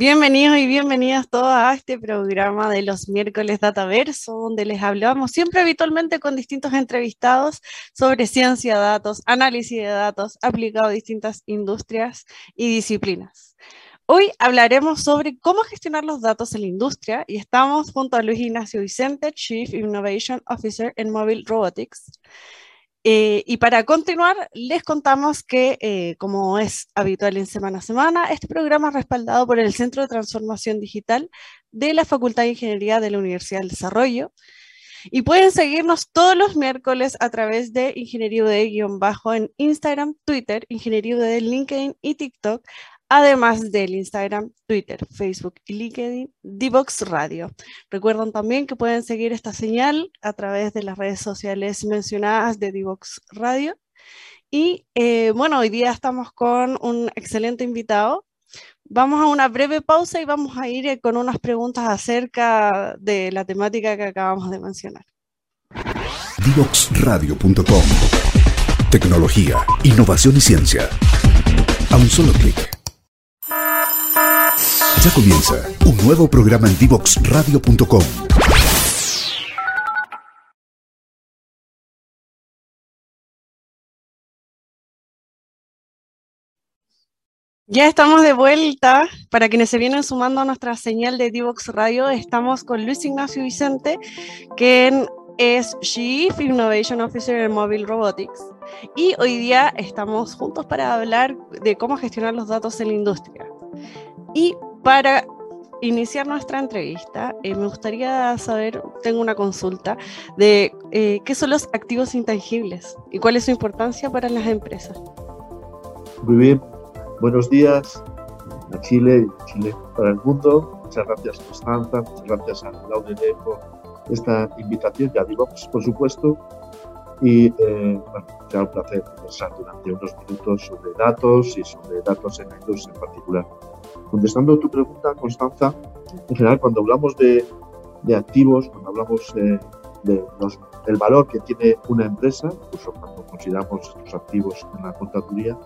Bienvenidos y bienvenidas todos a este programa de los miércoles Dataverso, donde les hablamos siempre habitualmente con distintos entrevistados sobre ciencia de datos, análisis de datos aplicado a distintas industrias y disciplinas. Hoy hablaremos sobre cómo gestionar los datos en la industria y estamos junto a Luis Ignacio Vicente, Chief Innovation Officer en Mobile Robotics. Eh, y para continuar, les contamos que, eh, como es habitual en semana a semana, este programa es respaldado por el Centro de Transformación Digital de la Facultad de Ingeniería de la Universidad del Desarrollo. Y pueden seguirnos todos los miércoles a través de Ingeniería de-bajo en Instagram, Twitter, Ingeniería de LinkedIn y TikTok, además del Instagram, Twitter, Facebook y LinkedIn, Divox Radio. Recuerden también que pueden seguir esta señal a través de las redes sociales mencionadas de Divox Radio. Y eh, bueno, hoy día estamos con un excelente invitado. Vamos a una breve pausa y vamos a ir eh, con unas preguntas acerca de la temática que acabamos de mencionar. Divoxradio.com Tecnología, innovación y ciencia. A un solo clic ya comienza un nuevo programa en Divoxradio.com. Ya estamos de vuelta. Para quienes se vienen sumando a nuestra señal de Divox Radio, estamos con Luis Ignacio Vicente, quien es Chief Innovation Officer en Mobile Robotics. Y hoy día estamos juntos para hablar de cómo gestionar los datos en la industria. Y para iniciar nuestra entrevista, eh, me gustaría saber, tengo una consulta, de eh, qué son los activos intangibles y cuál es su importancia para las empresas. Muy bien, buenos días a Chile y Chile para el mundo. Muchas gracias Constanza, muchas gracias a Laudene por esta invitación y a Divox, por supuesto. Y eh, bueno, será un placer conversar durante unos minutos sobre datos y sobre datos en la industria en particular. Contestando tu pregunta, Constanza, en general cuando hablamos de, activos, cuando hablamos de, del valor que tiene una empresa, incluso cuando consideramos estos activos en la contaduría,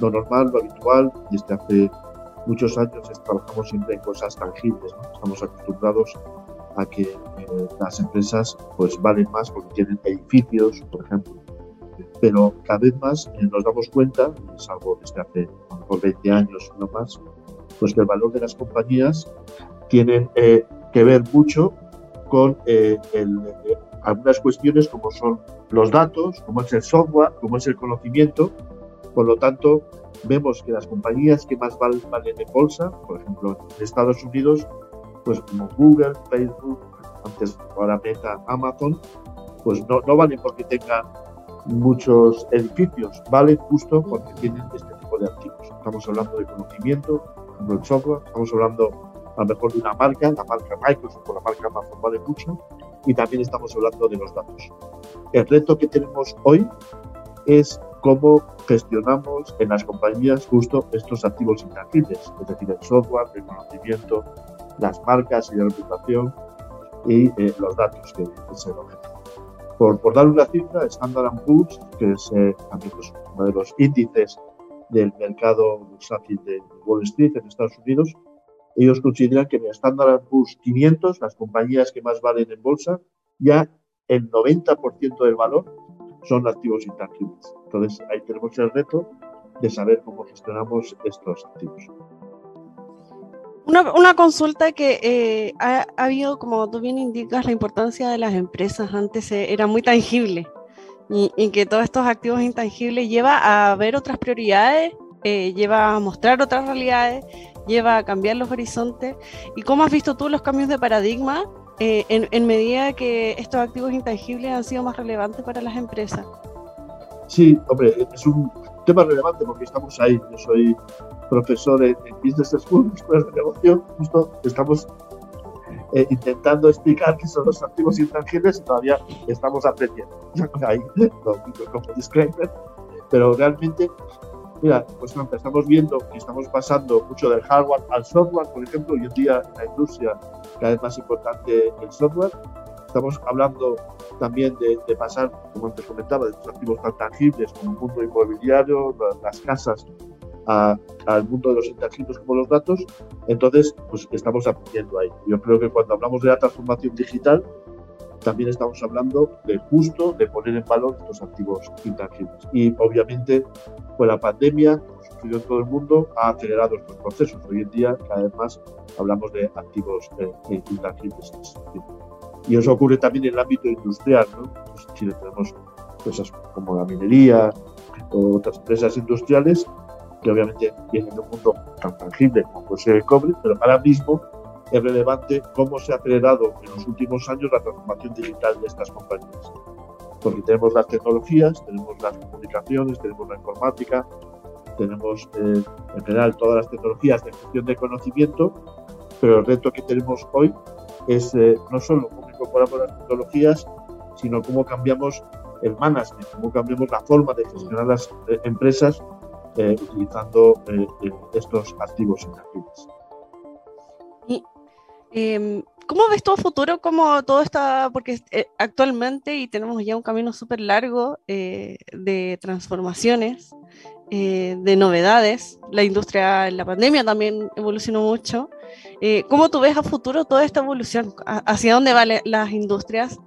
lo normal, lo habitual, y desde hace muchos años trabajamos siempre en cosas tangibles. Estamos acostumbrados a que eh, las empresas pues valen más porque tienen edificios, por ejemplo. Pero cada vez más eh, nos damos cuenta, y es algo desde hace a lo mejor 20 años no más, pues que el valor de las compañías tienen eh, que ver mucho con eh, eh, algunas cuestiones como son los datos, como es el software, como es el conocimiento. Por lo tanto, vemos que las compañías que más valen, valen en bolsa, por ejemplo, en Estados Unidos, pues como Google, Facebook, antes ahora Meta, Amazon, pues no, no valen porque tengan muchos edificios, valen justo porque tienen este tipo de activos. Estamos hablando de conocimiento, el software, estamos hablando a lo mejor de una marca, la marca Microsoft o la marca Amazon vale mucho, y también estamos hablando de los datos. El reto que tenemos hoy es cómo gestionamos en las compañías justo estos activos intangibles, es decir, el software, el conocimiento, las marcas y la reputación y eh, los datos que es el objeto. Por, por dar una cifra, Standard Poor's, que es eh, también pues, uno de los índices del mercado bursátil de Wall Street en Estados Unidos, ellos consideran que en el Standard Poor's 500, las compañías que más valen en bolsa, ya el 90% del valor son activos intangibles. Entonces ahí tenemos el reto de saber cómo gestionamos estos activos. Una, consulta que eh, ha, habido, como tú bien indicas, la importancia de las empresas antes eh, era muy tangible y, que todos estos activos intangibles lleva a ver otras prioridades, eh, lleva a mostrar otras realidades, lleva a cambiar los horizontes. ¿Y cómo has visto tú los cambios de paradigma en, en medida que estos activos intangibles han sido más relevantes para las empresas? Sí, hombre, es un tema relevante porque estamos ahí. Yo soy profesor en, Business School, escuelas de negocio, justo estamos eh, intentando explicar qué son los activos intangibles y todavía estamos aprendiendo. ahí, como disclaimer, pero realmente, mira, pues estamos viendo que estamos pasando mucho del hardware al software, por ejemplo, hoy en día en la industria cada vez más importante el software. Estamos hablando también de, pasar, como antes comentaba, de los activos tan tangibles como el mundo inmobiliario, las casas, al mundo de los intangibles como los datos, entonces pues estamos aprendiendo ahí. Yo creo que cuando hablamos de la transformación digital, también estamos hablando de justo de poner en valor estos activos intangibles. Y obviamente, pues la pandemia, sucedió en todo el mundo, ha acelerado estos procesos. Hoy en día, cada vez más hablamos de activos eh, intangibles Y eso ocurre también en el ámbito industrial. ¿no? Pues en Chile tenemos empresas como la minería o otras empresas industriales que obviamente viene de un mundo tan tangible como puede ser el cobre, pero ahora mismo es relevante cómo se ha acelerado en los últimos años la transformación digital de estas compañías. Porque tenemos las tecnologías, tenemos las comunicaciones, tenemos la informática, tenemos eh, en general todas las tecnologías de gestión de conocimiento, pero el reto que tenemos hoy es eh, no solo cómo incorporamos las tecnologías, sino cómo cambiamos el management, cómo cambiamos la forma de gestionar las eh, empresas eh, utilizando eh, eh, estos activos intangibles. Y, em, ¿Cómo ves tu futuro? ¿Cómo todo está? Porque actualmente y tenemos ya un camino súper largo de transformaciones, de novedades. La industria en la pandemia también evolucionó mucho. ¿Cómo tú ves a futuro toda esta evolución? ¿Hacia dónde van las industrias?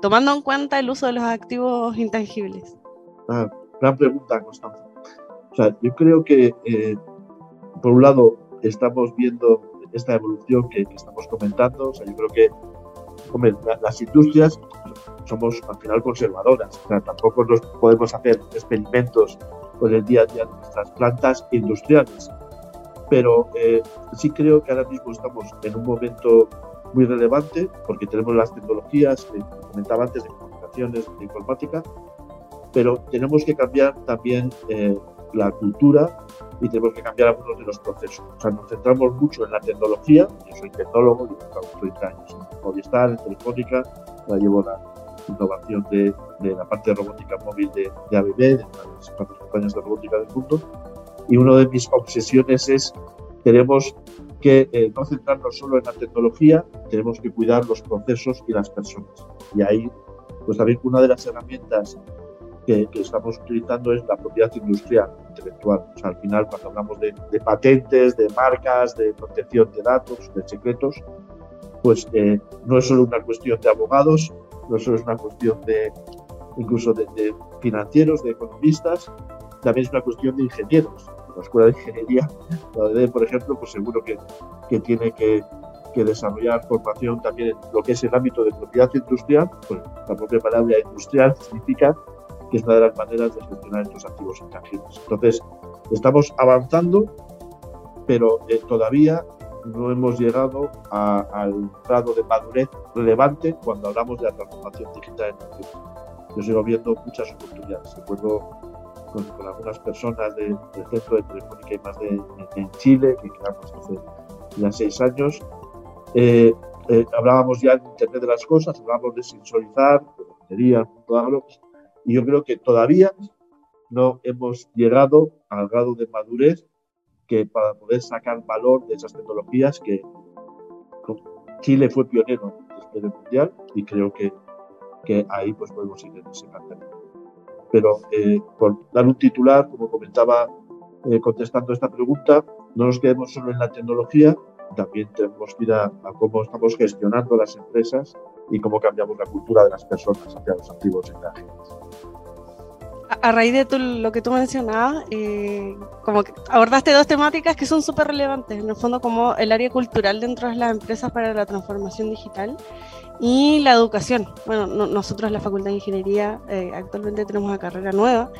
tomando en cuenta el uso de los activos intangibles. Ah, gran pregunta, Constanza. O sea, yo creo que, eh, por un lado, estamos viendo esta evolución que, estamos comentando. O sea, yo creo que, hombre, las industrias somos al final conservadoras. O sea, tampoco nos podemos hacer experimentos con el día a día de nuestras plantas industriales. Pero eh, sí creo que ahora mismo estamos en un momento muy relevante porque tenemos las tecnologías que comentaba antes de comunicaciones, de informática, pero tenemos que cambiar también eh, la cultura y tenemos que cambiar algunos de los procesos. O sea, nos centramos mucho en la tecnología. Yo soy tecnólogo, yo he 30 años en Movistar, en Telefónica, la llevo la innovación de, de, la parte de robótica móvil de, de ABB, de las cuatro compañías de robótica del mundo. Y una de mis obsesiones es, tenemos que eh, no centrarnos solo en la tecnología, tenemos que cuidar los procesos y las personas. Y ahí, pues también una de las herramientas que, estamos utilizando es la propiedad industrial intelectual. O sea, al final, cuando hablamos de, patentes, de marcas, de protección de datos, de secretos, pues eh, no es solo una cuestión de abogados, no solo es una cuestión de incluso de, financieros, de economistas, también es una cuestión de ingenieros. La Escuela de Ingeniería, la por ejemplo, pues seguro que, que tiene que, que desarrollar formación también en lo que es el ámbito de propiedad industrial, pues la propia palabra industrial significa es una de las maneras de gestionar estos activos intangibles. Entonces, estamos avanzando, pero eh, todavía no hemos llegado al grado de madurez relevante cuando hablamos de la transformación digital en el Yo sigo viendo muchas oportunidades. Recuerdo con, con algunas personas del centro de Telefónica y más de, en Chile, que creamos hace ya seis años. Eh, eh, hablábamos ya de Internet de las Cosas, hablábamos de sensorizar, de batería, punto agro, y yo creo que todavía no hemos llegado al grado de madurez que para poder sacar valor de esas tecnologías que Chile fue pionero después del Mundial y creo que, que ahí pues podemos ir en ese camino. Pero eh, dar un titular, como comentaba eh, contestando esta pregunta, no nos quedemos solo en la tecnología, también tenemos que ir a, a, cómo estamos gestionando las empresas y cómo cambiamos la cultura de las personas hacia los activos intangibles. a raíz de lo que tú mencionabas, eh, como que abordaste dos temáticas que son súper relevantes, en el fondo como el área cultural dentro de las empresas para la transformación digital y la educación. Bueno, nosotros en la Facultad de Ingeniería eh, actualmente tenemos una carrera nueva,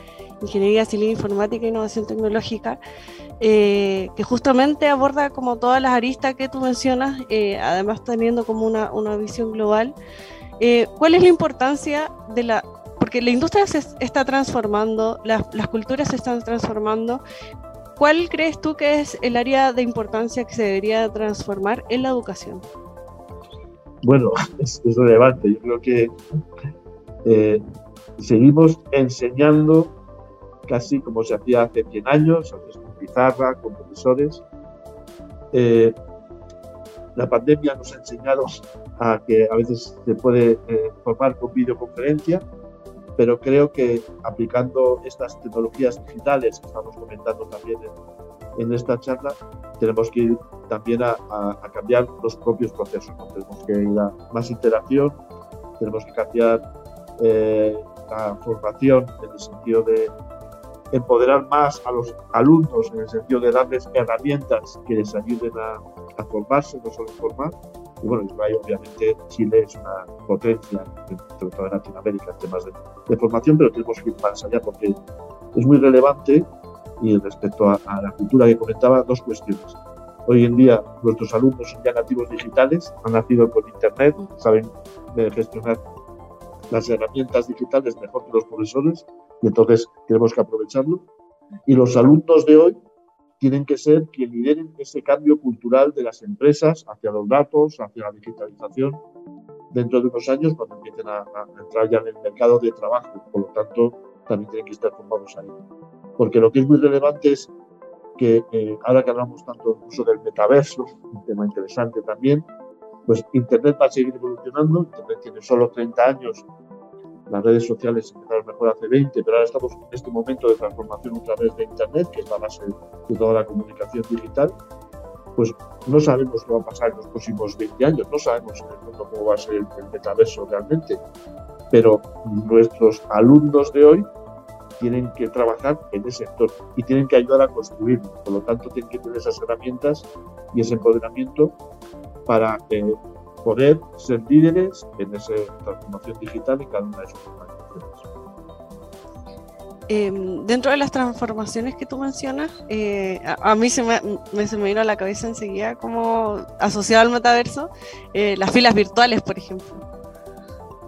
Ingeniería Civil Informática e Innovación Tecnológica, eh, que justamente aborda como todas las aristas que tú mencionas, además teniendo como una, una visión global. ¿Cuál es la importancia de la porque la industria se está transformando, las, culturas se están transformando. ¿Cuál crees tú que es el área de importancia que se debería transformar en la educación? Bueno, es, relevante. Yo creo que eh, seguimos enseñando casi como se hacía hace 100 años, antes con pizarra, con profesores. Eh, la pandemia nos ha enseñado a que a veces se puede eh, formar con videoconferencia, pero creo que aplicando estas tecnologías digitales que estamos comentando también en, esta charla, tenemos que ir también a, cambiar los propios procesos. Tenemos que ir a más interacción, tenemos que cambiar eh, la formación en el sentido de empoderar más a los alumnos, en el sentido de darles herramientas que les ayuden a, a formarse, no solo formar, y bueno, Israel, obviamente, Chile es una potencia, sobre todo en Latinoamérica, en temas de, formación, pero tenemos que ir más allá porque es muy relevante y respecto a, la cultura que comentaba, dos cuestiones. Hoy en día nuestros alumnos son ya nativos digitales, han nacido con Internet, saben gestionar las herramientas digitales mejor que los profesores y entonces tenemos que aprovecharlo. Y los alumnos de hoy tienen que ser quienes lideren ese cambio cultural de las empresas hacia los datos, hacia la digitalización, dentro de unos años cuando empiecen a, entrar ya en el mercado de trabajo. Por lo tanto, también tienen que estar formados ahí. Porque lo que es muy relevante es que eh, ahora que hablamos tanto incluso del metaverso, un tema interesante también, pues Internet va a seguir evolucionando. Internet tiene solo 30 años las redes sociales empezaron mejor hace 20, pero ahora estamos en este momento de transformación otra vez de Internet, que es la base de toda la comunicación digital. Pues no sabemos qué va a pasar en los próximos 20 años, no sabemos en el mundo cómo va a ser el, metaverso realmente, pero nuestros alumnos de hoy tienen que trabajar en ese sector y tienen que ayudar a construirlo. Por lo tanto, tienen que tener esas herramientas y ese empoderamiento para eh, poder ser líderes en esa transformación digital en cada una de sus organizaciones. Em, dentro de las transformaciones que tú mencionas, eh, a, mí se me, se me vino a la cabeza enseguida como asociado al metaverso, eh, las filas virtuales, por ejemplo.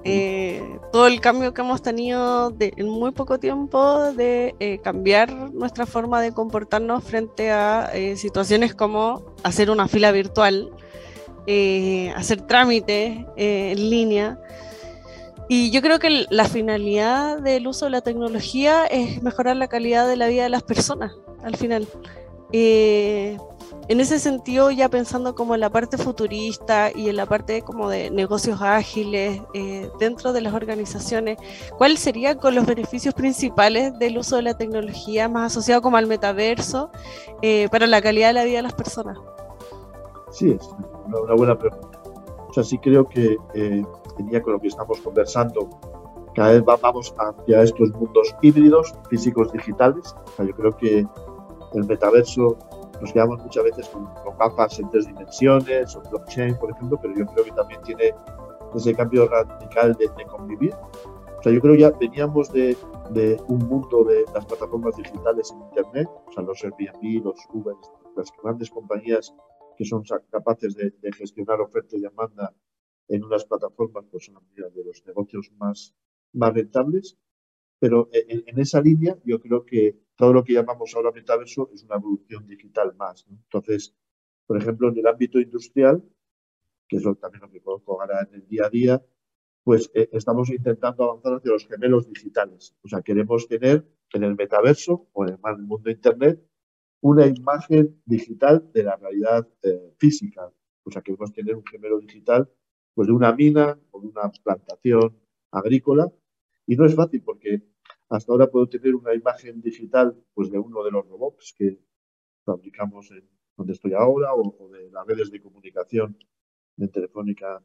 Eh, todo el cambio que hemos tenido en muy poco tiempo de cambiar nuestra forma de comportarnos frente a situaciones como hacer una fila virtual, eh, hacer trámites eh, en línea. Y yo creo que la finalidad del uso de la tecnología es mejorar la calidad de la vida de las personas, al final. Eh, en ese sentido, ya pensando como en la parte futurista y en la parte como de negocios ágiles dentro de las organizaciones, ¿cuáles serían con los beneficios principales del uso de la tecnología más asociado como al metaverso para la calidad de la vida de las personas? Sí, es una, buena pregunta. O sea, sí creo que eh, con lo que estamos conversando, cada vez vamos hacia estos mundos híbridos, físicos, digitales. O sea, yo creo que el metaverso nos quedamos muchas veces con, con mapas en tres dimensiones o blockchain, por ejemplo, pero yo creo que también tiene ese cambio radical de, convivir. O sea, yo creo que ya veníamos de, de, un mundo de las plataformas digitales en Internet, o sea, los Airbnb, los Uber, las grandes compañías que son capaces de, gestionar oferta y demanda en unas plataformas, pues son de los negocios más, más rentables. Pero en, esa línea yo creo que todo lo que llamamos ahora metaverso es una evolución digital más. Entonces, por ejemplo, en el ámbito industrial, que es también lo que conozco ahora en el día a día, pues eh, estamos intentando avanzar hacia los gemelos digitales. O sea, queremos tener en el metaverso o en el mundo de Internet una imagen digital de la realidad eh, física. O sea, queremos tener un gemelo digital pues, de una mina o de una plantación agrícola. Y no es fácil porque hasta ahora puedo tener una imagen digital pues, de uno de los robots que fabricamos en donde estoy ahora o, de las redes de comunicación de Telefónica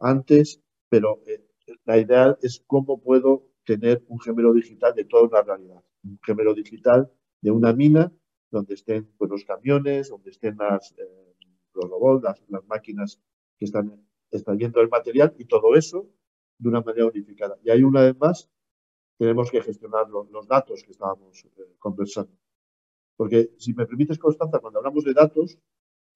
antes, pero eh, la idea es cómo puedo tener un gemelo digital de toda una realidad, un gemelo digital de una mina donde estén pues, los camiones, donde estén las, eh, los robots, las, máquinas que están extrayendo el material y todo eso de una manera unificada. Y hay una vez más, tenemos que gestionar los, datos que estábamos eh, conversando. Porque si me permites, Constanza, cuando hablamos de datos,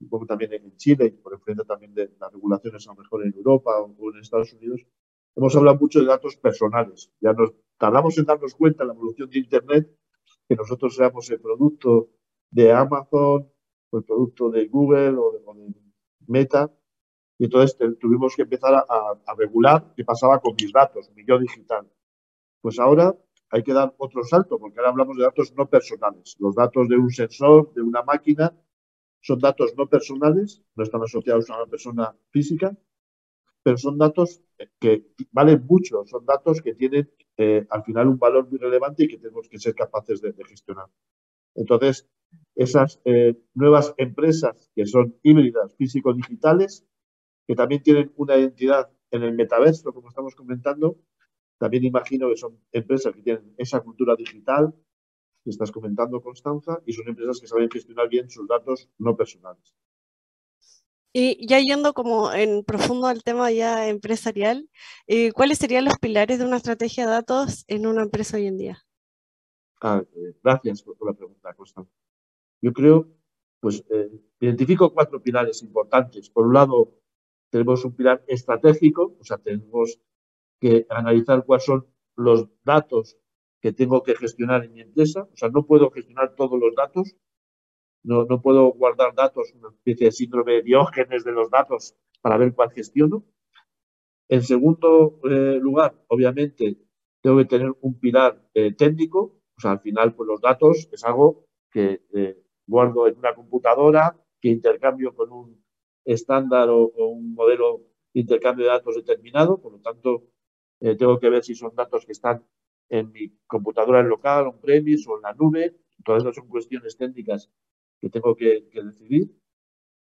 un poco también en Chile por enfrente también de las regulaciones a lo mejor en Europa o en Estados Unidos, hemos hablado mucho de datos personales. Ya nos tardamos en darnos cuenta en la evolución de Internet que nosotros seamos el producto de Amazon o el producto de Google o de, Meta. Y entonces tuvimos que empezar a, regular qué pasaba con mis datos, mi yo digital. Pues ahora hay que dar otro salto, porque ahora hablamos de datos no personales. Los datos de un sensor, de una máquina, son datos no personales, no están asociados a una persona física, pero son datos que valen mucho, son datos que tienen eh, al final un valor muy relevante y que tenemos que ser capaces de, gestionar. Entonces, esas eh, nuevas empresas que son híbridas físico-digitales, que también tienen una identidad en el metaverso, como estamos comentando, también imagino que son empresas que tienen esa cultura digital que estás comentando, Constanza, y son empresas que saben gestionar bien sus datos no personales. Y ya yendo como en profundo al tema ya empresarial, eh, ¿cuáles serían los pilares de una estrategia de datos en una empresa hoy en día? Ah, eh, gracias por, la pregunta, Constanza. Yo creo, pues, eh, identifico cuatro pilares importantes. Por un lado, tenemos un pilar estratégico, o sea, tenemos que analizar cuáles son los datos que tengo que gestionar en mi empresa. O sea, no puedo gestionar todos los datos, no, no puedo guardar datos, una especie de síndrome de diógenes de los datos para ver cuál gestiono. En segundo eh, lugar, obviamente, tengo que tener un pilar eh, técnico. O sea, al final, pues los datos es algo que eh, guardo en una computadora, que intercambio con un estándar o, un modelo de intercambio de datos determinado. Por lo tanto, tengo que ver si son datos que están en mi computadora local, on-premise o en la nube. Todas esas son cuestiones técnicas que tengo que, decidir.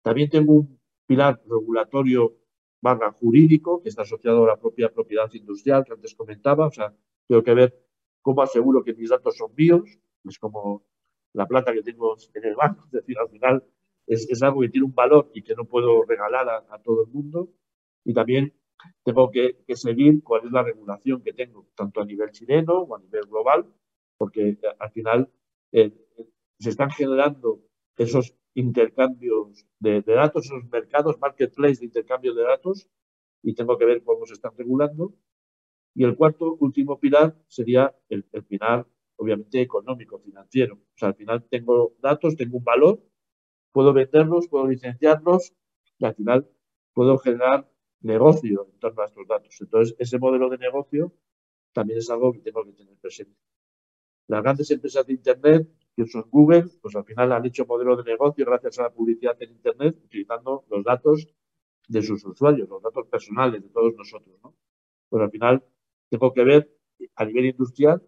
También tengo un pilar regulatorio barra jurídico que está asociado a la propia propiedad industrial que antes comentaba. O sea, tengo que ver cómo aseguro que mis datos son míos. Es como la plata que tengo en el banco. Es decir, al final es, algo que tiene un valor y que no puedo regalar a, todo el mundo. Y también tengo que, seguir cuál es la regulación que tengo, tanto a nivel chileno o a nivel global, porque al final eh, se están generando esos intercambios de, datos, esos mercados, marketplace de intercambio de datos, y tengo que ver cómo se están regulando. Y el cuarto, último pilar sería el, pilar, obviamente, económico, financiero. O sea, al final tengo datos, tengo un valor, puedo venderlos, puedo licenciarlos, y al final puedo generar negocio en torno a estos datos. Entonces, ese modelo de negocio también es algo que tengo que tener presente. Las grandes empresas de Internet son Google, pues al final han hecho modelo de negocio gracias a la publicidad en Internet utilizando los datos de sus usuarios, los datos personales de todos nosotros, ¿no? Pues al final tengo que ver a nivel industrial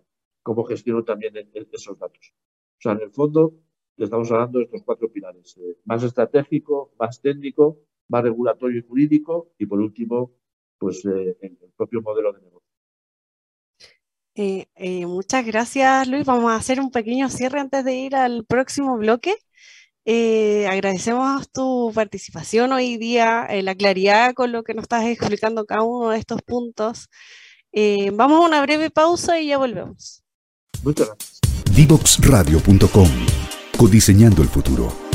cómo gestiono también e, e, esos datos. O sea, en el fondo estamos hablando de estos cuatro pilares, eh, más estratégico, más técnico, más regulatorio y jurídico y por último, pues eh, el propio modelo de negocio. Eh, eh, muchas gracias, Luis. Vamos a hacer un pequeño cierre antes de ir al próximo bloque. Eh, agradecemos tu participación hoy día, la claridad con lo que nos estás explicando cada uno de estos puntos. vamos a una breve pausa y ya volvemos. Muchas gracias. Divoxradio.com Codiseñando el futuro.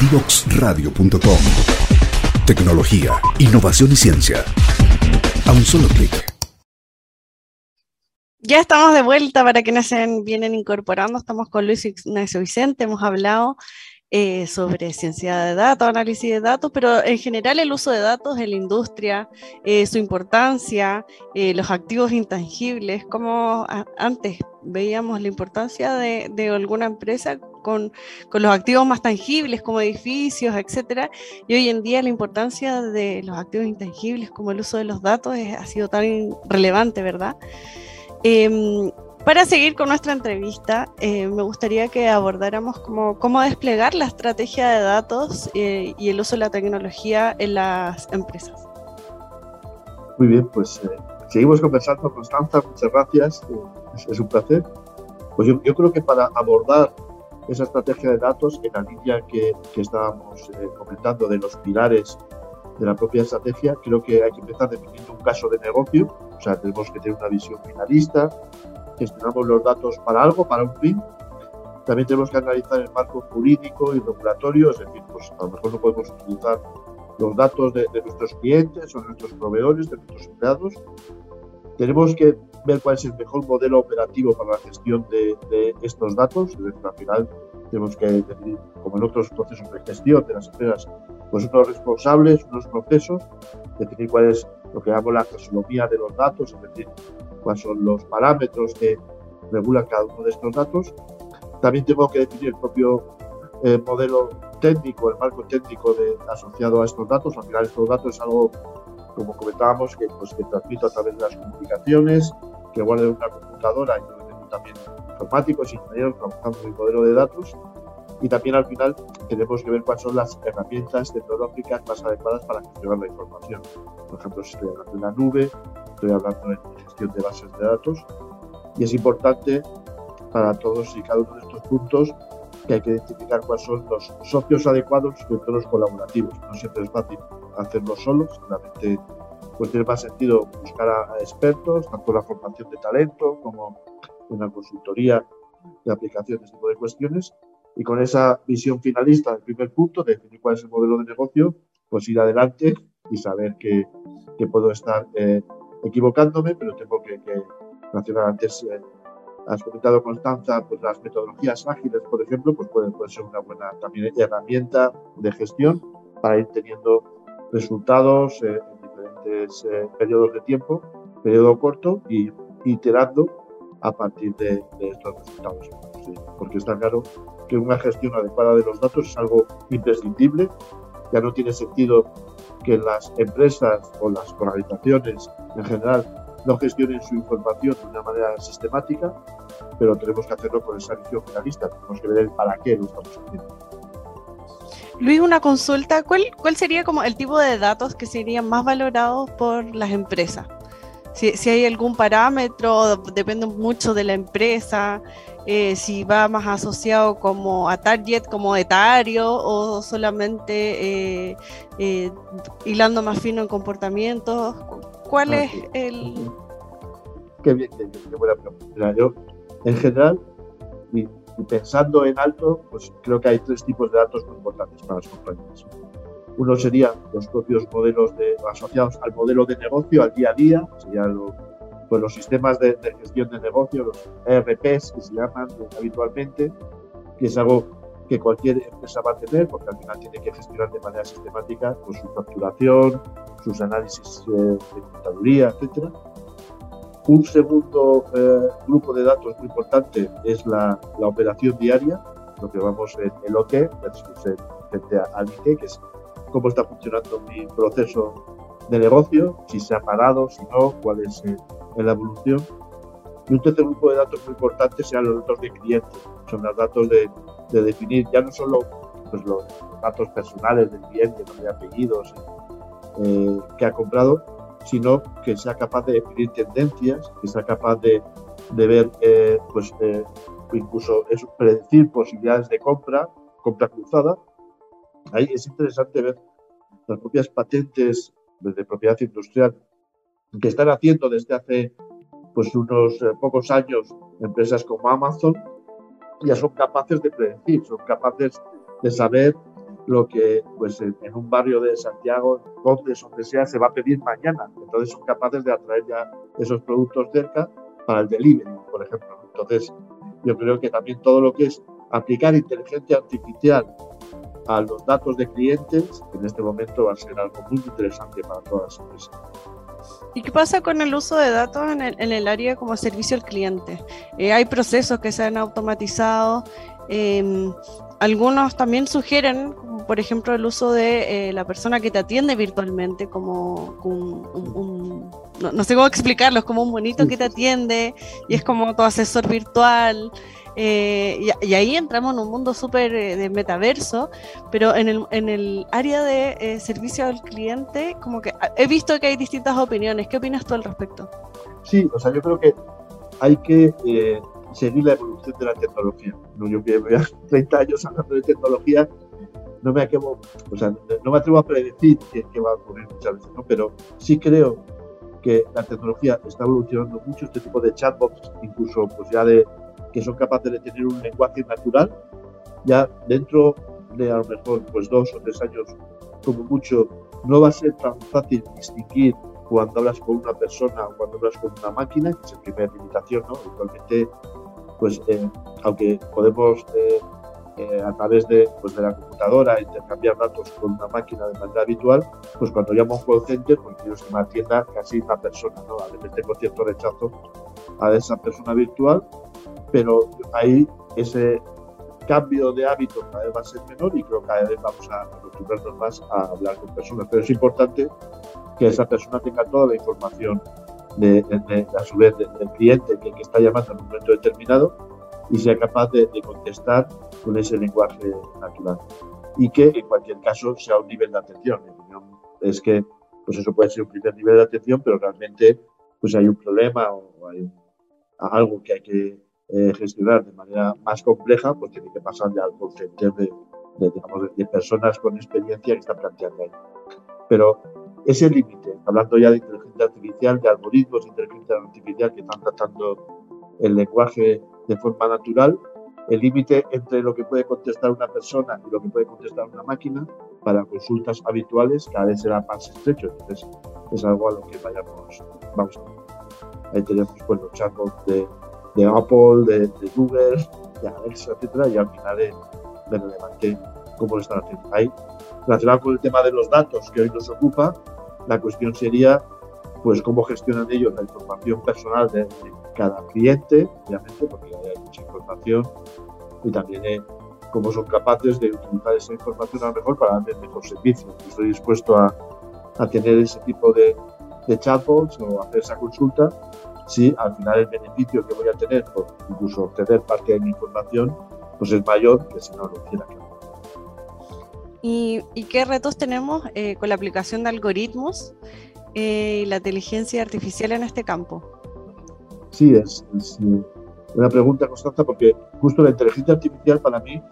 Divoxradio.com Tecnología, innovación y ciencia. A un solo clic. Ya estamos de vuelta para quienes se vienen incorporando. Estamos con Luis Ignacio Vicente. Hemos hablado eh, sobre ciencia de datos, análisis de datos, pero en general el uso de datos en la industria, eh, su importancia, eh, los activos intangibles, como antes veíamos la importancia de, alguna empresa con, los activos más tangibles como edificios, etcétera, y hoy en día la importancia de los activos intangibles como el uso de los datos ha sido tan relevante, ¿verdad? Para seguir con nuestra entrevista, eh, me gustaría que abordáramos cómo, cómo, desplegar la estrategia de datos eh, y el uso de la tecnología en las empresas. Muy bien, pues eh, seguimos conversando, Constanza, muchas gracias, eh, es, un placer. Pues yo, yo, creo que para abordar esa estrategia de datos en la línea que, que estábamos eh, comentando de los pilares de la propia estrategia, creo que hay que empezar definiendo un caso de negocio, o sea, tenemos que tener una visión finalista, gestionamos los datos para algo, para un fin. También tenemos que analizar el marco jurídico y regulatorio, es decir, pues a lo mejor no podemos utilizar los datos de, nuestros clientes o de nuestros proveedores, de nuestros empleados. Tenemos que ver cuál es el mejor modelo operativo para la gestión de, estos datos. Es decir, al final tenemos que definir, como en otros procesos de gestión de las empresas, pues unos responsables, unos procesos, definir cuál es lo que llamamos la taxonomía de los datos, es decir, cuáles son los parámetros que regulan cada uno de estos datos. También tengo que definir el propio eh, modelo técnico, el marco técnico de, asociado a estos datos. Al final estos datos es algo, como comentábamos, que, pues, que transmito a través de las comunicaciones, que guardo en una computadora y tengo también informáticos, ingenieros trabajando en el modelo de datos. Y también al final tenemos que ver cuáles son las herramientas tecnológicas más adecuadas para gestionar la información. Por ejemplo, si estoy hablando de la nube, estoy hablando de gestión de bases de datos. Y es importante para todos y cada uno de estos puntos que hay que identificar cuáles son los socios adecuados y los colaborativos. No siempre es fácil hacerlo solos, solamente pues tiene más sentido buscar a, expertos, tanto en la formación de talento como en la consultoría de aplicaciones, este tipo de cuestiones. Y con esa visión finalista del primer punto, de definir cuál es el modelo de negocio, pues ir adelante y saber que, que puedo estar eh, equivocándome, pero tengo que, que antes eh, has comentado Constanza, pues las metodologías ágiles, por ejemplo, pues pueden, ser una buena también herramienta de gestión para ir teniendo resultados eh, en diferentes eh, periodos de tiempo, periodo corto y iterando a partir de, estos resultados. porque está claro que una gestión adecuada de los datos es algo imprescindible. Ya no tiene sentido que las empresas o las organizaciones en general no gestionen su información de una manera sistemática, pero tenemos que hacerlo con esa visión finalista, tenemos que ver el para qué lo estamos haciendo. Luis, una consulta, ¿cuál, ¿cuál sería como el tipo de datos que serían más valorados por las empresas? Si, si hay algún parámetro, depende mucho de la empresa, eh, si va más asociado como a target, como etario, o solamente eh, eh, hilando más fino en comportamientos. ¿Cuál ah, es el...? Qué bien, qué, qué buena pregunta. Yo, en general, y, pensando en alto, pues creo que hay tres tipos de datos muy importantes para las compañías. Uno serían los propios modelos de, asociados al modelo de negocio, al día a día, serían pues los sistemas de, gestión de negocio, los ERPs que se llaman habitualmente, que es algo que cualquier empresa va a tener, porque al final tiene que gestionar de manera sistemática pues, su facturación, sus análisis eh, de contaduría, etcétera. Un segundo eh, grupo de datos muy importante es la, la, operación diaria, lo que vamos en el OT versus frente al IT, que es cómo está funcionando mi proceso de negocio, si se ha parado, si no, cuál es eh, la evolución. Y un tercer grupo de datos muy importante sean los datos de cliente, son los datos de, de definir ya no solo pues, los datos personales del cliente, de apellidos, eh, que ha comprado, sino que sea capaz de definir tendencias, que sea capaz de, de ver, eh, pues eh, incluso eso, predecir posibilidades de compra, compra cruzada. Ahí es interesante ver las propias patentes de propiedad industrial que están haciendo desde hace pues unos pocos años empresas como Amazon, ya son capaces de predecir, son capaces de saber lo que pues en, un barrio de Santiago, donde, donde sea, se va a pedir mañana. Entonces son capaces de atraer ya esos productos cerca para el delivery, por ejemplo. Entonces yo creo que también todo lo que es aplicar inteligencia artificial a los datos de clientes, en este momento va a ser algo muy interesante para todas las empresas. ¿Y qué pasa con el uso de datos en el, área como servicio al cliente? Eh, hay procesos que se han automatizado. Em, algunos también sugieren, por ejemplo, el uso de eh, la persona que te atiende virtualmente, como un, no, sé cómo explicarlo, es como un monito que te atiende y es como tu asesor virtual. Eh, y, ahí entramos en un mundo súper eh, de metaverso, pero en el, en el área de eh, servicio al cliente, como que he visto que hay distintas opiniones. ¿Qué opinas tú al respecto? Sí, o sea, yo creo que hay que seguir la evolución de la tecnología. Yo que voy a 30 años hablando de tecnología, no me atrevo, o sea, no me atrevo a predecir qué, va a ocurrir muchas veces, ¿no? pero sí creo que la tecnología está evolucionando mucho, este tipo de chatbots, incluso pues ya de que son capaces de tener un lenguaje natural, ya dentro de a lo mejor pues dos o tres años como mucho, no va a ser tan fácil distinguir cuando hablas con una persona o cuando hablas con una máquina, que es la primera limitación, ¿no? Actualmente, pues eh, aunque podemos eh, eh, a través de, pues, de la computadora, intercambiar datos con una máquina de manera habitual, pues cuando llamo a un call center, pues quiero que me atienda casi una persona, ¿no? A veces tengo cierto rechazo a esa persona virtual, pero ahí ese cambio de hábito cada vez va a ser menor y creo que cada vez vamos a acostumbrarnos más a hablar con personas. Pero es importante que esa persona tenga toda la información de, a su vez del cliente que, que está llamando en un momento determinado y sea capaz de, contestar con ese lenguaje natural. Y que en cualquier caso sea un nivel de atención. Mi opinión es que pues eso puede ser un primer nivel de atención, pero realmente pues hay un problema o hay algo que hay que eh, gestionar de manera más compleja, pues tiene que pasar ya al call de, digamos, de personas con experiencia que están planteando ahí. Pero ese límite, hablando ya de inteligencia artificial, de algoritmos de inteligencia artificial que están tratando el lenguaje de forma natural, el límite entre lo que puede contestar una persona y lo que puede contestar una máquina para consultas habituales cada vez será más estrecho. Entonces, es algo a lo que vayamos, vamos a ver. Ahí tenemos pues, los chatbots de, de Apple, de, Google, de Alexa, etcétera, y al final es relevante cómo lo están haciendo. Ahí, relacionado con el tema de los datos que hoy nos ocupa, la cuestión sería pues cómo gestionan ellos la información personal de, cada cliente, obviamente, porque hay mucha información, y también eh, cómo son capaces de utilizar esa información a lo mejor para dar mejor servicio. Estoy dispuesto a, a tener ese tipo de, de, chatbots o hacer esa consulta si al final el beneficio que voy a tener por incluso obtener parte de mi información pues es mayor que si no lo hiciera. ¿Y, ¿Y qué retos tenemos eh, con la aplicación de algoritmos y la inteligencia artificial en este campo? Sí, es, eh, una pregunta constante porque justo la inteligencia artificial para mí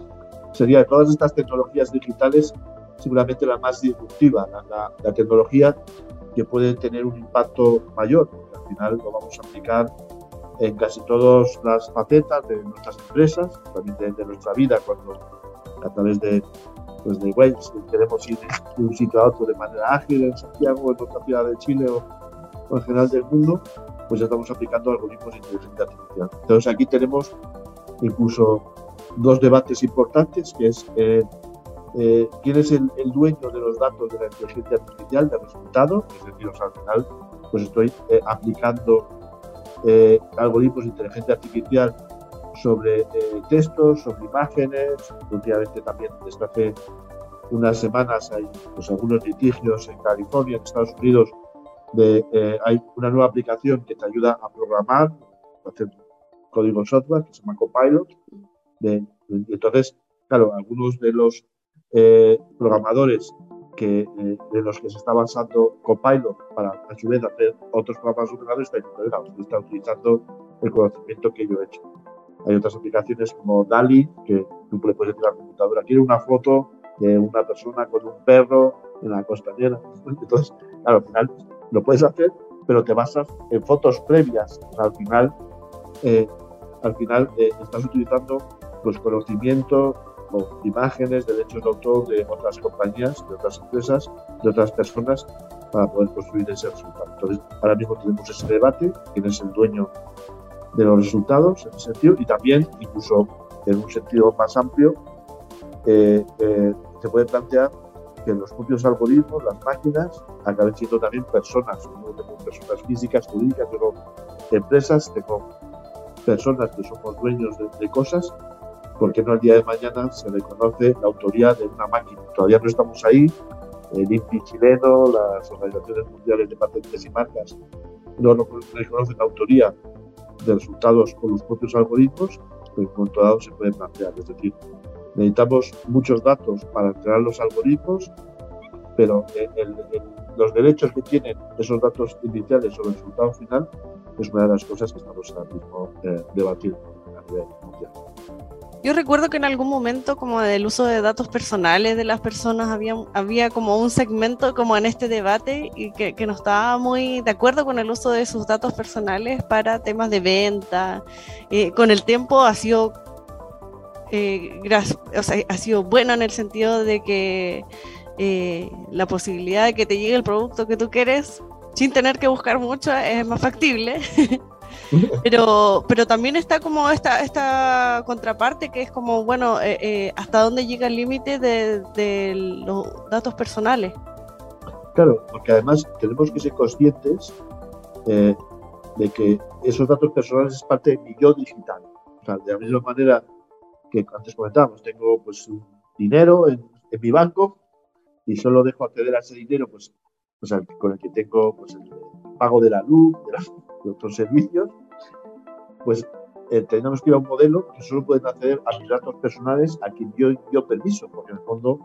sería de todas estas tecnologías digitales seguramente la más disruptiva, la, tecnología que puede tener un impacto mayor, porque al final lo vamos a aplicar en casi todas las facetas de nuestras empresas, también de, nuestra vida, cuando a través de, pues de Waze queremos ir de un sitio a otro de manera ágil en Santiago, en otra ciudad de Chile o en general del mundo, pues ya estamos aplicando algoritmos de inteligencia artificial. Entonces aquí tenemos incluso dos debates importantes, que es eh, eh, quién es el, dueño de los datos de la inteligencia artificial, del resultado, es decir, al final pues estoy eh, aplicando algoritmos de inteligencia artificial sobre textos, sobre imágenes, últimamente también desde hace unas semanas hay pues, algunos litigios en California, en Estados Unidos, eh, hay una nueva aplicación que te ayuda a programar, a hacer código software que se llama Copilot. De, entonces, claro, algunos de los eh, programadores que, eh, de los que se está basando Copilot para a su vez hacer otros programas ordenadores están, está utilizando el conocimiento que yo he hecho. Hay otras aplicaciones como DALI, que tú le puedes decir a la computadora, quiero una foto de una persona con un perro en la costanera. Entonces, claro, al final lo puedes hacer, pero te basas en fotos previas. Al final, eh, al final estás utilizando los conocimientos o imágenes, derechos de autor de otras compañías, de otras empresas, de otras personas para poder construir ese resultado. Entonces, ahora mismo tenemos ese debate, quién es el dueño de los resultados en ese sentido y también, incluso en un sentido más amplio, eh, se puede plantear que los propios algoritmos, las máquinas, acaben siendo también personas. Yo personas físicas, jurídicas, tengo empresas, tengo personas que somos dueños de, cosas, porque no al día de mañana se reconoce la autoría de una máquina. Todavía no estamos ahí. El INPI chileno, las organizaciones mundiales de patentes y marcas, no reconocen la autoría de resultados con los propios algoritmos, en un momento dado se puede plantear. Es decir, necesitamos muchos datos para entrenar los algoritmos, pero los derechos que tienen esos datos iniciales sobre el resultado final es una de las cosas que estamos ahora mismo eh, debatiendo a nivel mundial. Yo recuerdo que en algún momento como del uso de datos personales de las personas había, había como un segmento como en este debate y que, que no estaba muy de acuerdo con el uso de sus datos personales para temas de venta. Eh, con el tiempo ha sido, eh, o sea, ha sido bueno en el sentido de que eh, la posibilidad de que te llegue el producto que tú quieres sin tener que buscar mucho es más factible. Pero, pero también está como esta, esta contraparte que es como, bueno, eh, eh, ¿hasta dónde llega el límite de, los datos personales? Claro, porque además tenemos que ser conscientes eh, de que esos datos personales es parte de mi yo digital. O sea, de la misma manera que antes comentábamos, tengo pues dinero en, mi banco y solo dejo acceder a ese dinero pues, pues con el que tengo pues, el pago de la luz, de la, otros servicios, pues eh, tenemos que ir a un modelo que solo pueden acceder a mis datos personales a quien yo, yo permiso, porque en el fondo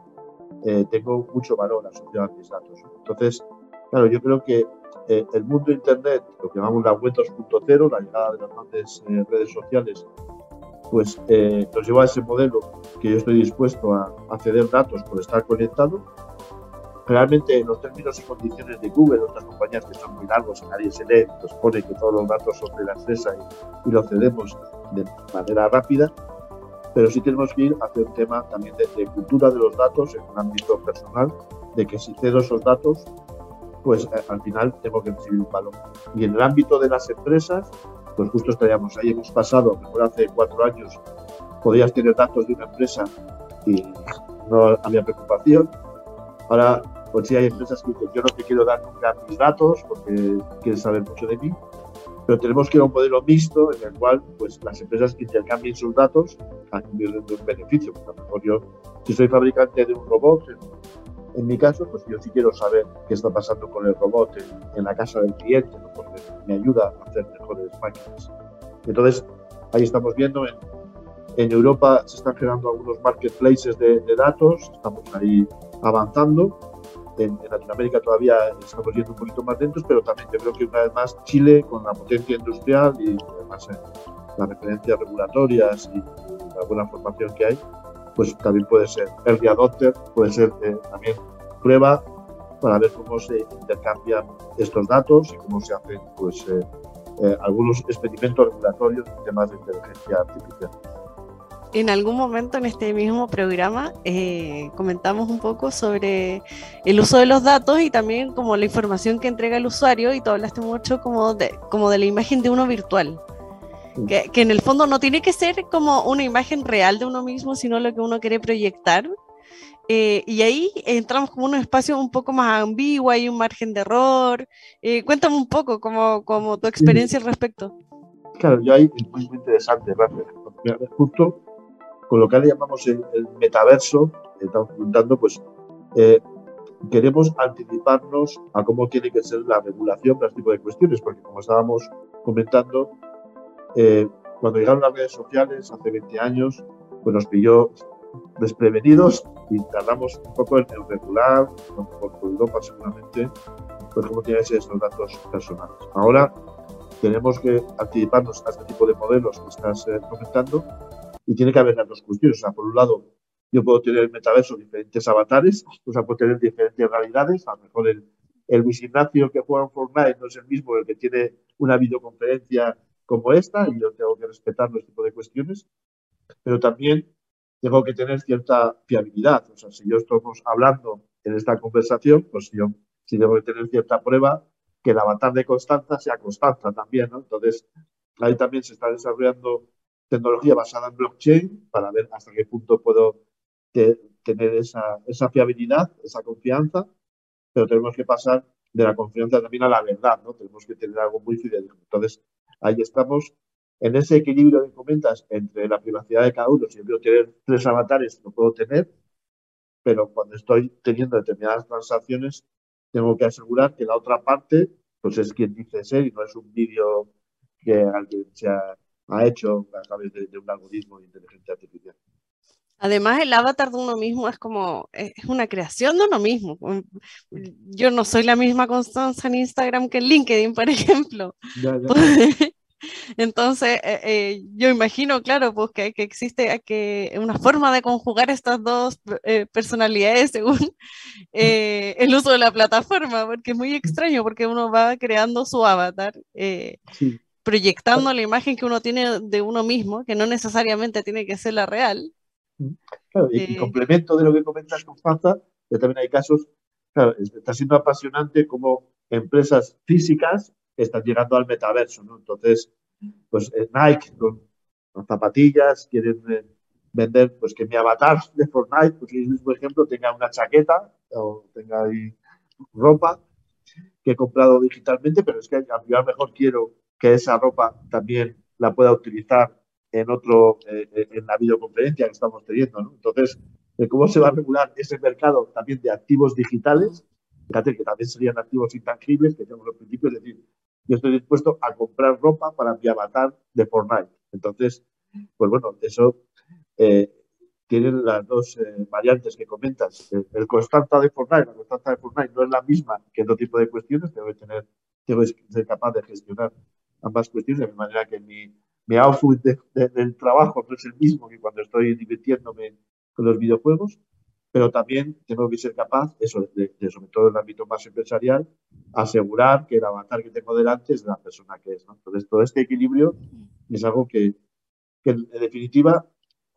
eh, tengo mucho valor asociado a mis datos. Entonces, claro, yo creo que eh, el mundo Internet, lo que llamamos la web 2.0, la llegada de las grandes redes sociales, pues nos lleva a ese modelo que yo estoy dispuesto a acceder datos por estar conectado Realmente los términos y condiciones de Google, otras compañías que son muy largos y nadie se lee, nos pone que todos los datos son de la empresa y, y los cedemos de manera rápida, pero sí tenemos que ir hacia un tema también de, cultura de los datos en un ámbito personal, de que si cedo esos datos, pues eh, al final tengo que recibir un valor. Y en el ámbito de las empresas, pues justo estaríamos ahí, hemos pasado, mejor hace cuatro años, podías tener datos de una empresa y no había preocupación, Ahora, pues sí hay empresas que dicen, yo no te quiero dar nunca mis datos porque quieres saber mucho de mí, pero tenemos que ir a un modelo mixto en el cual pues, las empresas intercambien sus datos a cambio de un beneficio. Por ejemplo, yo, si soy fabricante de un robot, en, mi caso, pues yo sí quiero saber qué está pasando con el robot en, la casa del cliente, porque me ayuda a hacer mejores máquinas. Entonces, ahí estamos viendo en, en Europa se están creando algunos marketplaces de, de datos, estamos ahí avanzando. En, Latinoamérica todavía estamos yendo un poquito más lentos, pero también yo creo que una vez más Chile, con la potencia industrial y además las referencias regulatorias y, la buena formación que hay, pues también puede ser early adopter, puede ser eh, también prueba para ver cómo se intercambian estos datos y cómo se hacen pues, eh, eh, algunos experimentos regulatorios en temas de inteligencia artificial en algún momento en este mismo programa eh, comentamos un poco sobre el uso de los datos y también como la información que entrega el usuario y tú hablaste mucho como de, como de la imagen de uno virtual. Que, en el fondo no tiene que ser como una imagen real de uno mismo, sino lo que uno quiere proyectar. Eh, y ahí entramos como en un espacio un poco más ambiguo, hay un margen de error. Eh, cuéntame un poco como, como tu experiencia al respecto. Claro, yo ahí es muy, muy interesante, Rafael. Justo con lo que le llamamos el, metaverso, que estamos comentando, pues eh, queremos anticiparnos a cómo tiene que ser la regulación de este tipo de cuestiones, porque como estábamos comentando, eh, cuando llegaron las redes sociales hace 20 años, pues nos pilló desprevenidos y tardamos un poco en, regular, por, Europa seguramente, pues cómo tienen que ser estos datos personales. Ahora tenemos que anticiparnos a este tipo de modelos que estás eh, comentando y tiene que haber las dos cuestiones. O sea, por un lado, yo puedo tener el metaverso diferentes avatares, o sea, puedo tener diferentes realidades. A lo mejor el, el Luis que juega en Fortnite no es el mismo el que tiene una videoconferencia como esta, y yo tengo que respetar este tipo de cuestiones, pero también tengo que tener cierta fiabilidad. O sea, si yo estamos hablando en esta conversación, pues yo sí tengo que tener cierta prueba que el avatar de Constanza sea Constanza también. Entonces, ahí también se está desarrollando tecnología basada en blockchain para ver hasta qué punto puedo tener esa, esa, fiabilidad, esa confianza, pero tenemos que pasar de la confianza también a la verdad, ¿no? Tenemos que tener algo muy fidedigno. Entonces, ahí estamos en ese equilibrio que comentas entre la privacidad de cada uno. Si yo quiero tener tres avatares, lo puedo tener, pero cuando estoy teniendo determinadas transacciones, tengo que asegurar que la otra parte, pues es quien dice ser y no es un vídeo que alguien se ha ha hecho a través de, un algoritmo de inteligencia artificial. Además, el avatar de uno mismo es como, es una creación de uno mismo. Yo no soy la misma Constanza en Instagram que en LinkedIn, por ejemplo. Entonces, eh, eh, yo imagino, claro, pues que, que existe que una forma de conjugar estas dos eh, personalidades según el uso de la plataforma, porque es muy extraño, porque uno va creando su avatar. Proyectando la imagen que uno tiene de uno mismo, que no necesariamente tiene que ser la real, Claro, y, complemento de lo que comentas con Fanza, que también hay casos, claro, está siendo apasionante como empresas físicas están llegando al metaverso, ¿no? Entonces, pues eh, Nike con, zapatillas quieren eh, vender, pues que mi avatar de Fortnite, pues por ejemplo, tenga una chaqueta o tenga ahí ropa que he comprado digitalmente, pero es que a lo mejor quiero que esa ropa también la pueda utilizar en otro, eh, eh, en la videoconferencia que estamos teniendo. ¿no? Entonces, cómo se va a regular ese mercado también de activos digitales, fíjate que también serían activos intangibles, que tenemos los principios, es decir, yo estoy dispuesto a comprar ropa para mi avatar de Fortnite. Entonces, pues bueno, eso eh, tienen las dos variantes que comentas. El, constante de Fortnite, la constante de Fortnite no es la misma que otro tipo de cuestiones, tengo que tener, tengo que ser capaz de gestionar ambas cuestiones de manera que mi mi outfit del trabajo no es el mismo que cuando estoy divirtiéndome con los videojuegos, pero también tengo que ser capaz, eso, de, sobre todo en el ámbito más empresarial, asegurar que el avatar que tengo delante es de la persona que es. Entonces, todo este equilibrio es algo que, en definitiva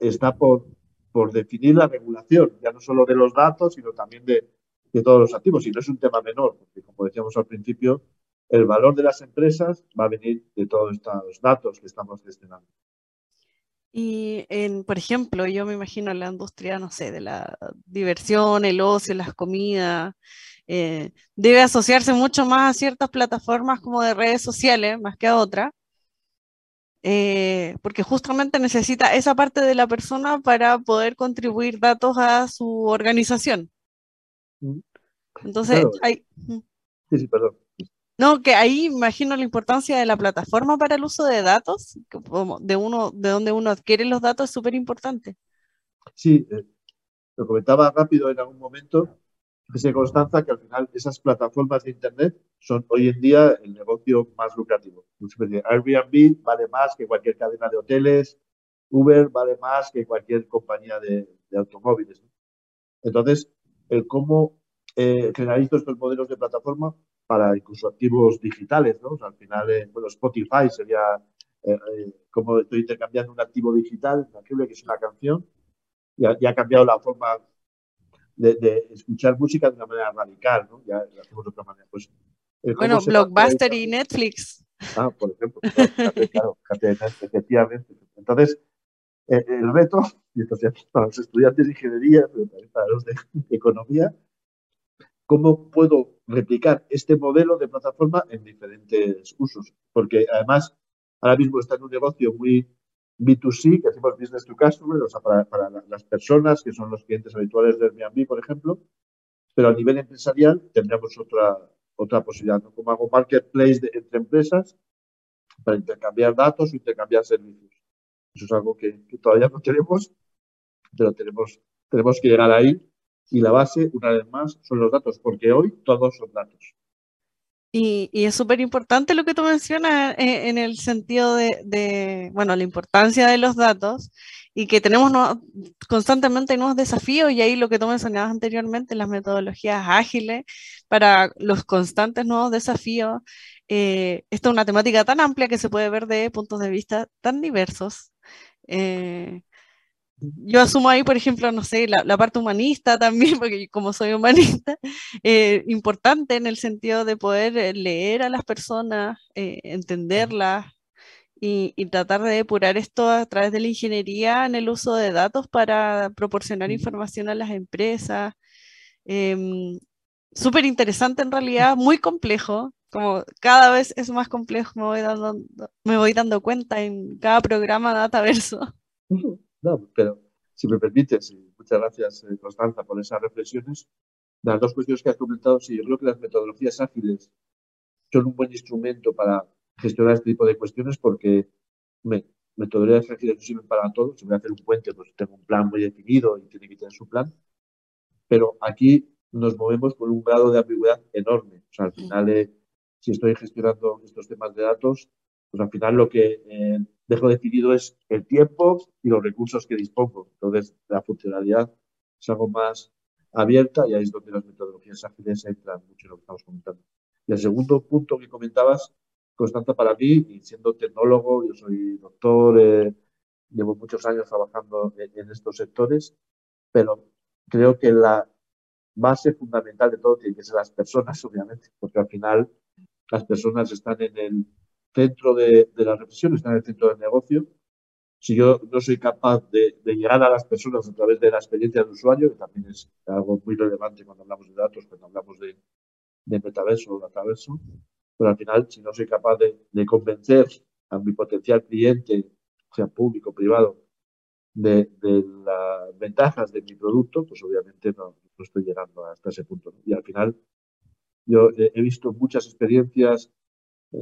está por, por definir la regulación, ya no solo de los datos, sino también de todos los activos. Y no es un tema menor, porque como decíamos al principio, el valor de las empresas va a venir de todos estos datos que estamos gestionando. Y, en, por ejemplo, yo me imagino la industria, no sé, de la diversión, el ocio, las comidas, eh, debe asociarse mucho más a ciertas plataformas como de redes sociales, más que a otras, eh, porque justamente necesita esa parte de la persona para poder contribuir datos a su organización. Mm. Entonces, hay... Sí, sí, perdón. No, que ahí imagino la importancia de la plataforma para el uso de datos, de uno, de donde uno adquiere los datos es súper importante. Sí, eh, lo comentaba rápido en algún momento, se Constanza que al final esas plataformas de Internet son hoy en día el negocio más lucrativo. Airbnb vale más que cualquier cadena de hoteles, Uber vale más que cualquier compañía de, automóviles. Entonces, el cómo eh, estos modelos de plataforma para incluso activos digitales, ¿no? al final, eh, bueno, Spotify sería eh, eh, como estoy intercambiando un activo digital, que es una canción, y ha, cambiado la forma de, escuchar música de una manera radical, ¿no? Ya lo hacemos de otra manera. Pues, bueno, Blockbuster y Netflix. Ah, por ejemplo, claro, efectivamente. Entonces, el reto, y esto para los estudiantes de ingeniería, pero también para los de economía, ¿cómo puedo replicar este modelo de plataforma en diferentes usos, porque además ahora mismo está en un negocio muy B2C, que hacemos business to customer, o sea, para, las personas que son los clientes habituales de Airbnb, por ejemplo, pero a nivel empresarial tendríamos otra, otra posibilidad, como hago marketplace entre empresas para intercambiar datos o intercambiar servicios. Eso es algo que, que todavía no tenemos, pero tenemos, tenemos que llegar ahí y la base, una vez más, son los datos, porque hoy todos son datos. Y, es súper importante lo que tú mencionas eh, en, el sentido de, bueno, la importancia de los datos y que tenemos constantemente nuevos desafíos y ahí lo que tú mencionabas anteriormente, las metodologías ágiles para los constantes nuevos desafíos. Eh, esta es una temática tan amplia que se puede ver de puntos de vista tan diversos. Eh, yo asumo ahí, por ejemplo, no sé, la, parte humanista también, porque como soy humanista, eh, importante en el sentido de poder eh, leer a las personas, eh, entenderlas y, tratar de depurar esto a través de la ingeniería en el uso de datos para proporcionar información a las empresas. Em, súper interesante en realidad, muy complejo, como cada vez es más complejo, me voy dando, me voy dando cuenta en cada programa Dataverso. No, pero si me permites, muchas gracias eh, Constanza por esas reflexiones. Las dos cuestiones que has comentado, sí, yo creo que las metodologías ágiles son un buen instrumento para gestionar este tipo de cuestiones porque metodologías ágiles no sirven para todo. Si voy a hacer un puente, pues tengo un plan muy definido y tiene que tener su plan. Pero aquí nos movemos con un grado de ambigüedad enorme. O sea, al final, eh, si estoy gestionando estos temas de datos, pues al final lo que eh, dejo definido es el tiempo y los recursos que dispongo. Entonces, la funcionalidad es algo más abierta y ahí es donde las metodologías ágiles entran mucho en lo que estamos comentando. Y el segundo punto que comentabas, Constanza, para mí, y siendo tecnólogo, yo soy doctor, eh, llevo muchos años trabajando en, estos sectores, pero creo que la base fundamental de todo tiene que ser las personas, obviamente, porque al final las personas están en el centro de, de la reflexión, están en el centro del negocio si yo no soy capaz de, llegar a las personas a través de la experiencia del usuario, que también es algo muy relevante cuando hablamos de datos, cuando hablamos de, metaverso o dataverso, pero al final, si no soy capaz de, convencer a mi potencial cliente, sea público o privado, de, las ventajas de mi producto, pues obviamente no, estoy llegando hasta ese punto. Y al final, yo he, visto muchas experiencias,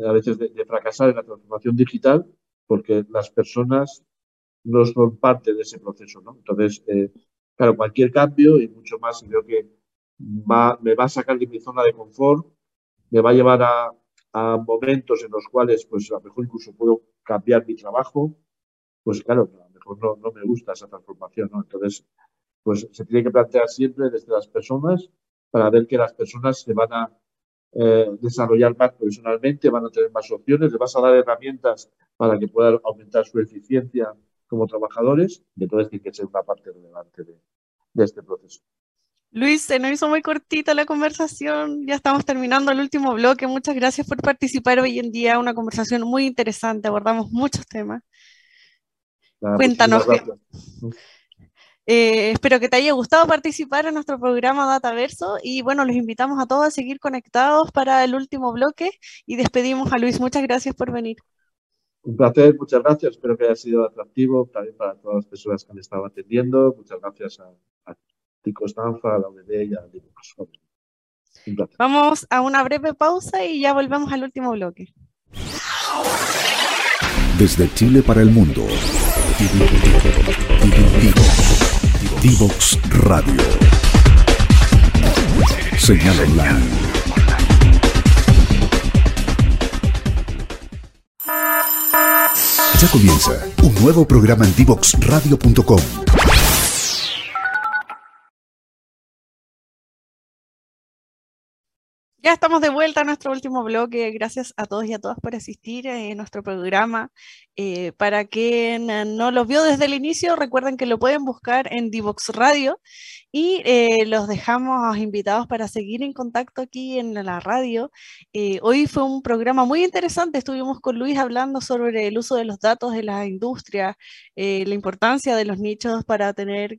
a veces de, de, fracasar en la transformación digital, porque las personas no son parte de ese proceso, ¿no? Entonces, eh, claro, cualquier cambio y mucho más, creo que va, me va a sacar de mi zona de confort, me va a llevar a, a momentos en los cuales, pues a lo mejor incluso puedo cambiar mi trabajo, pues claro, a lo mejor no, no me gusta esa transformación, ¿no? Entonces, pues se tiene que plantear siempre desde las personas para ver que las personas se van a eh, desarrollar más profesionalmente, van a tener más opciones, les vas a dar herramientas para que puedan aumentar su eficiencia como trabajadores, y entonces tiene que ser una parte relevante de, este proceso. Luis, se nos hizo muy cortita la conversación, ya estamos terminando el último bloque. Muchas gracias por participar hoy en día, una conversación muy interesante, abordamos muchos temas. Cuéntanos. Eh, espero que te haya gustado participar en nuestro programa Dataverso y bueno, los invitamos a todos a seguir conectados para el último bloque y despedimos a Luis. Muchas gracias por venir. Un placer, muchas gracias. Espero que haya sido atractivo también para todas las personas que han estado atendiendo. Muchas gracias a, a Tico Stanfa, a la UDD y a Vamos a una breve pausa y ya volvemos al último bloque. Desde Chile para el mundo. Divox Radio. Señal online Ya comienza un nuevo programa en divoxradio.com. Ya estamos de vuelta a nuestro último bloque. Gracias a todos y a todas por asistir a nuestro programa. Eh, para quien no lo vio desde el inicio, recuerden que lo pueden buscar en Divox Radio y eh, los dejamos invitados para seguir en contacto aquí en la radio. Eh, hoy fue un programa muy interesante, estuvimos con Luis hablando sobre el uso de los datos de la industria, eh, la importancia de los nichos para tener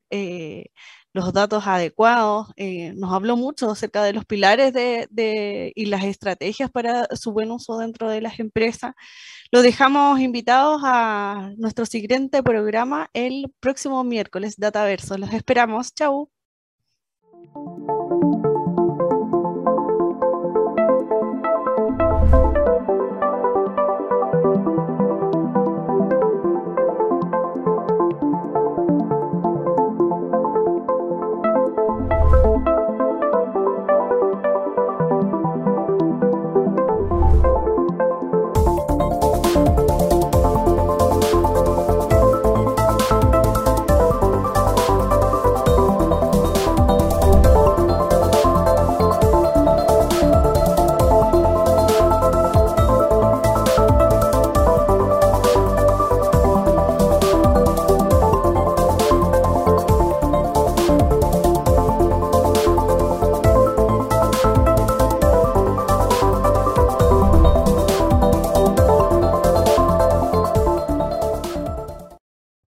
los datos adecuados. nos habló mucho acerca de los pilares de, y las estrategias para su buen uso dentro de las empresas. Los dejamos invitados a nuestro siguiente programa el próximo miércoles, Dataverso. Los esperamos. Chau.